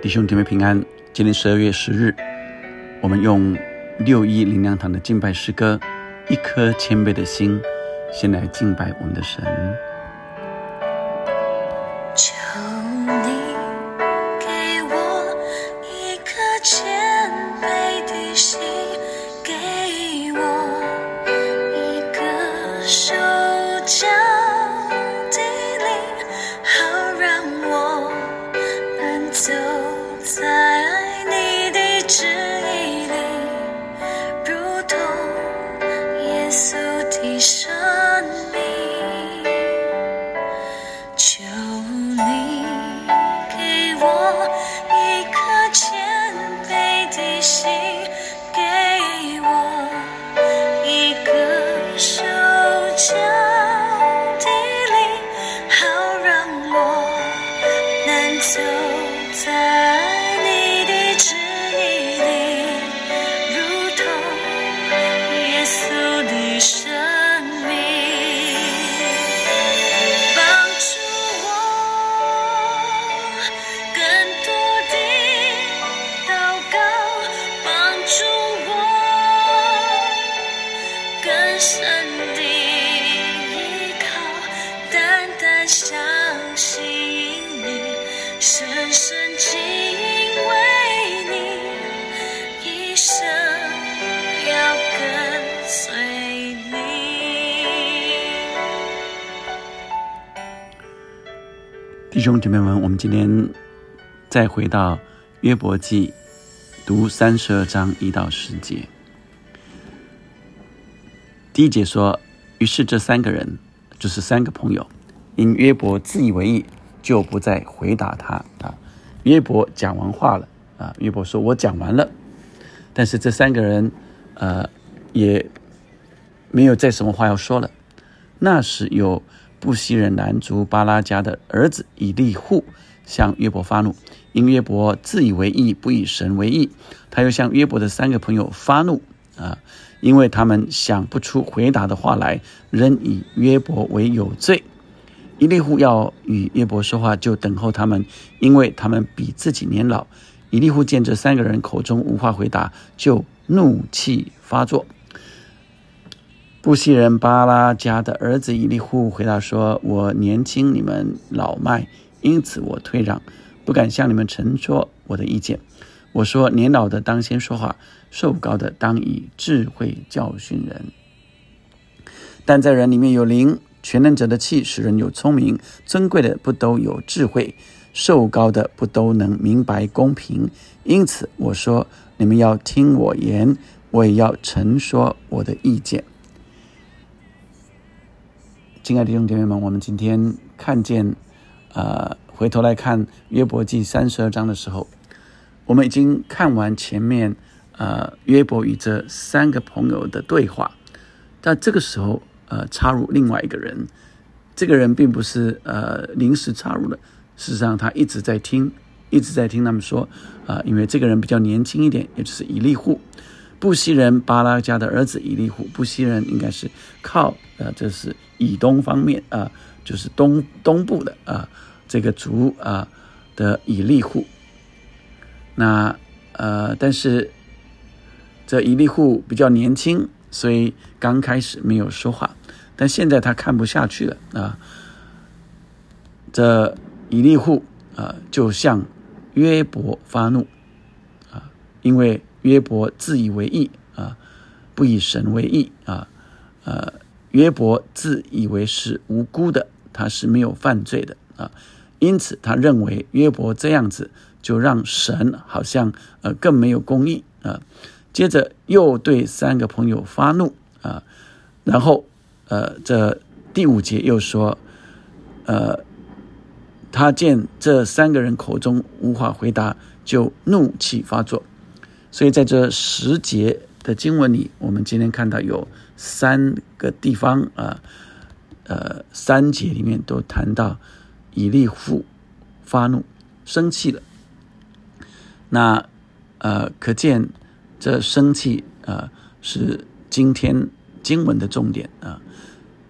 弟兄姐妹平安。今天十二月十日，我们用六一灵粮堂的敬拜诗歌《一颗谦卑的心》，先来敬拜我们的神。一颗谦卑的心，兄姐妹们，我们今天再回到约伯记，读三十二章一到十节。第一节说：“于是这三个人，就是三个朋友，因约伯自以为意，就不再回答他啊。约伯讲完话了啊，约伯说：‘我讲完了。’但是这三个人，呃，也没有再什么话要说了。那时有布西人南族巴拉家的儿子以利户向约伯发怒，因约伯自以为义，不以神为义。他又向约伯的三个朋友发怒啊，因为他们想不出回答的话来，仍以约伯为有罪。以利户要与约伯说话，就等候他们，因为他们比自己年老。以利户见这三个人口中无话回答，就怒气发作。布西人巴拉家的儿子以利户回答说：“我年轻，你们老迈，因此我退让，不敢向你们陈说我的意见。我说：年老的当先说话，瘦高的当以智慧教训人。但在人里面有灵，全能者的气使人有聪明，尊贵的不都有智慧，瘦高的不都能明白公平。因此我说：你们要听我言，我也要陈说我的意见。”亲爱的弟兄姐妹们，我们今天看见，呃，回头来看约伯记三十二章的时候，我们已经看完前面，呃，约伯与这三个朋友的对话，但这个时候，呃，插入另外一个人，这个人并不是呃临时插入的，事实上他一直在听，一直在听他们说，啊、因为这个人比较年轻一点，也就是以利户。布西人巴拉家的儿子以利户，布西人应该是靠呃，这是以东方面啊、就是东东部的啊、这个族啊、的以利户。那呃，但是这以利户比较年轻，所以刚开始没有说话，但现在他看不下去了啊、这以利户啊、就向约伯发怒啊、因为约伯自以为义啊，不以神为义啊，呃，约伯自以为是无辜的，他是没有犯罪的啊，因此他认为约伯这样子就让神好像呃更没有公义啊。接着又对三个朋友发怒啊，然后呃这第五节又说，呃，他见这三个人口中无法回答，就怒气发作。所以在这十节的经文里，我们今天看到有三个地方啊，呃，三节里面都谈到以利户发怒、生气了。那呃，可见这生气啊、是今天经文的重点啊。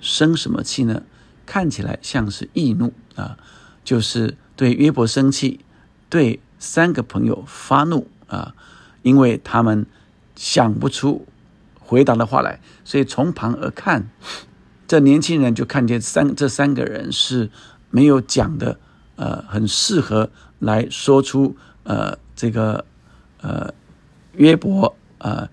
生什么气呢？看起来像是易怒啊，就是对约伯生气，对三个朋友发怒啊，因为他们想不出回答的话来，所以从旁而看，这年轻人就看见三这三个人是没有讲的，呃，很适合来说出呃这个呃约伯呃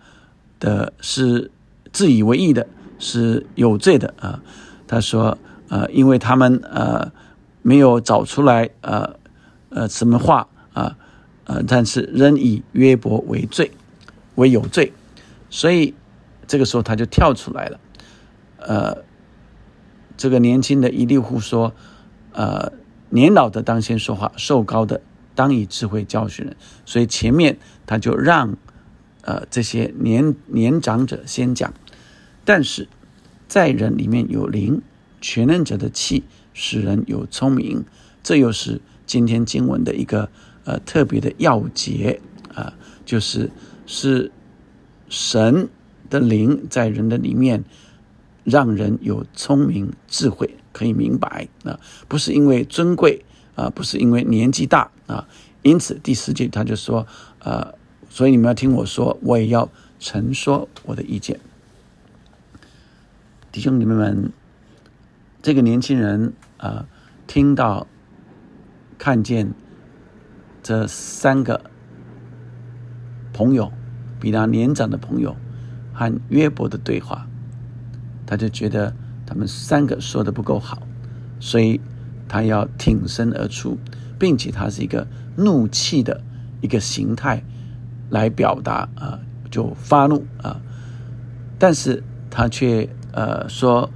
的是自以为意的，是有罪的啊。他说呃，因为他们呃没有找出来呃呃什么话。啊，呃但是仍以约伯为罪，为有罪，所以这个时候他就跳出来了。呃，这个年轻的伊利户说：“呃，年老的当先说话，瘦高的当以智慧教训人。”所以前面他就让呃这些年年长者先讲，但是在人里面有灵，全能者的气使人有聪明，这又是今天经文的一个。呃，特别的要节啊，就是是神的灵在人的里面，让人有聪明智慧，可以明白啊，不是因为尊贵啊，不是因为年纪大啊，因此第十节他就说，呃，所以你们要听我说，我也要陈说我的意见，弟兄姊妹们，这个年轻人啊，听到看见。这三个朋友，比他年长的朋友和约伯的对话，他就觉得他们三个说的不够好，所以他要挺身而出，并且他是一个怒气的一个形态来表达啊，就发怒啊，但是他却呃说，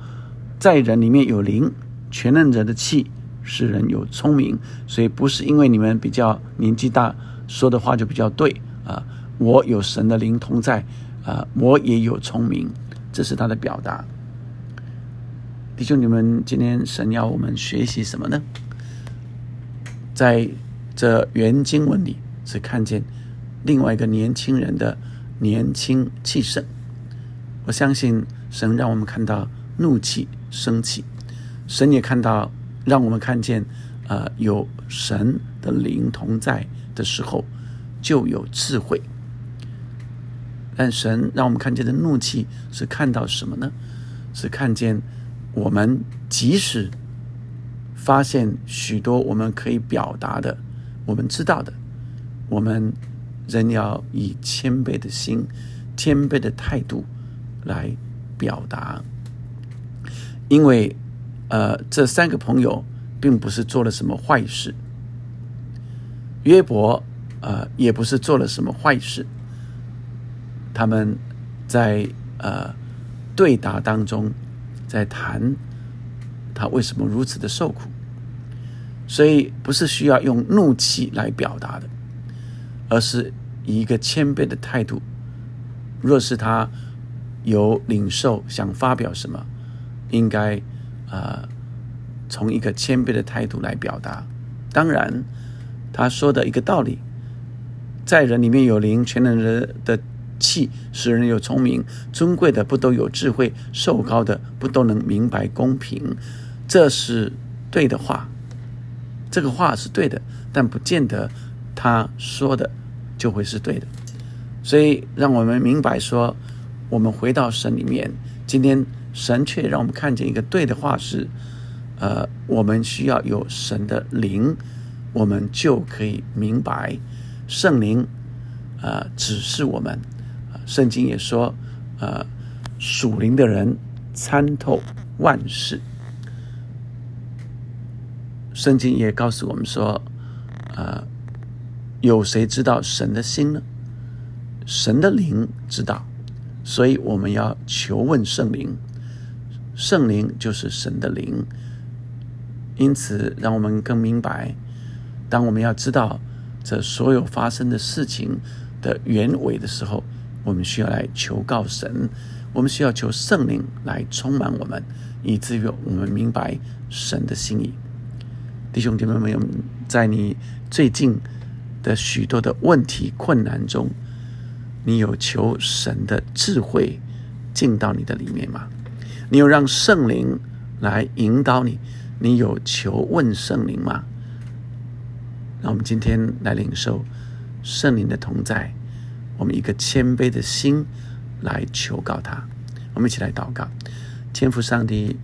在人里面有灵，全能者的气。使人有聪明，所以不是因为你们比较年纪大，说的话就比较对啊。我有神的灵同在啊，我也有聪明，这是他的表达。弟兄，你们今天神要我们学习什么呢？在这原经文里是看见另外一个年轻人的年轻气盛。我相信神让我们看到怒气、生气，神也看到。让我们看见，呃，有神的灵同在的时候，就有智慧。但神让我们看见的怒气是看到什么呢？是看见我们即使发现许多我们可以表达的、我们知道的，我们仍要以谦卑的心、谦卑的态度来表达，因为。呃，这三个朋友并不是做了什么坏事，约伯呃也不是做了什么坏事，他们在呃对答当中在谈他为什么如此的受苦，所以不是需要用怒气来表达的，而是以一个谦卑的态度。若是他有领受想发表什么，应该。啊，从一个谦卑的态度来表达。当然，他说的一个道理，在人里面有灵，全能人的气使人有聪明，尊贵的不都有智慧，瘦高的不都能明白公平，这是对的话。这个话是对的，但不见得他说的就会是对的。所以，让我们明白说，我们回到神里面，今天。神却让我们看见一个对的话是，呃，我们需要有神的灵，我们就可以明白圣灵，呃，指示我们。圣经也说，呃，属灵的人参透万事。圣经也告诉我们说，呃，有谁知道神的心呢？神的灵知道，所以我们要求问圣灵。圣灵就是神的灵，因此让我们更明白，当我们要知道这所有发生的事情的原委的时候，我们需要来求告神，我们需要求圣灵来充满我们，以至于我们明白神的心意。弟兄姐妹们，在你最近的许多的问题困难中，你有求神的智慧进到你的里面吗？你有让圣灵来引导你？你有求问圣灵吗？那我们今天来领受圣灵的同在，我们一个谦卑的心来求告他。我们一起来祷告，天父上帝，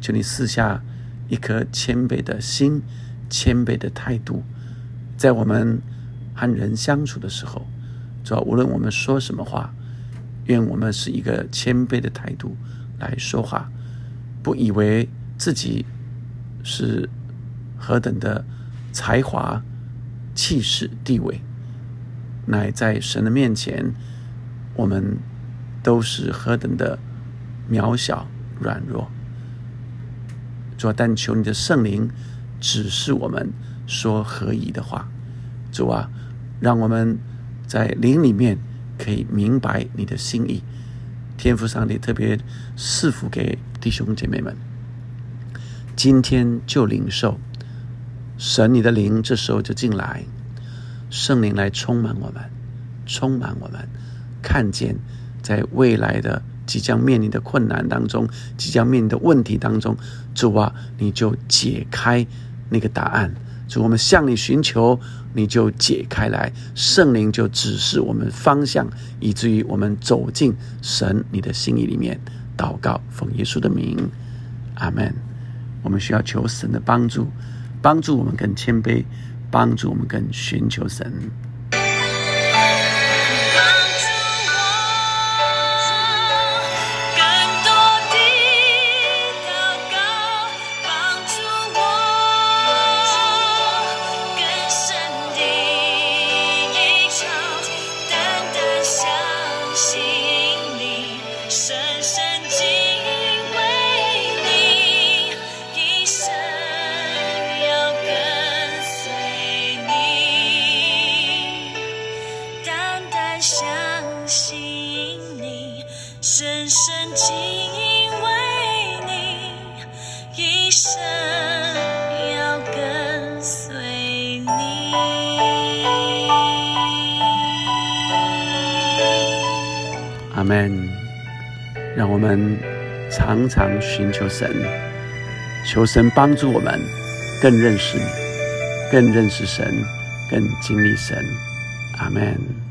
求你赐下一颗谦卑的心、谦卑的态度，在我们和人相处的时候，主要无论我们说什么话，愿我们是一个谦卑的态度来说话，不以为自己是何等的才华、气势、地位，乃在神的面前，我们都是何等的。渺小、软弱，主啊，但求你的圣灵指示我们说何宜的话。主啊，让我们在灵里面可以明白你的心意。天赋上帝特别赐福给弟兄姐妹们，今天就领受神你的灵，这时候就进来，圣灵来充满我们，充满我们，看见在未来的。即将面临的困难当中，即将面临的问题当中，主啊，你就解开那个答案。主，我们向你寻求，你就解开来，圣灵就指示我们方向，以至于我们走进神你的心意里面。祷告，奉耶稣的名，阿门。我们需要求神的帮助，帮助我们更谦卑，帮助我们更寻求神。门。让我们常常寻求神，求神帮助我们更认识你，更认识神，更经历神。阿门。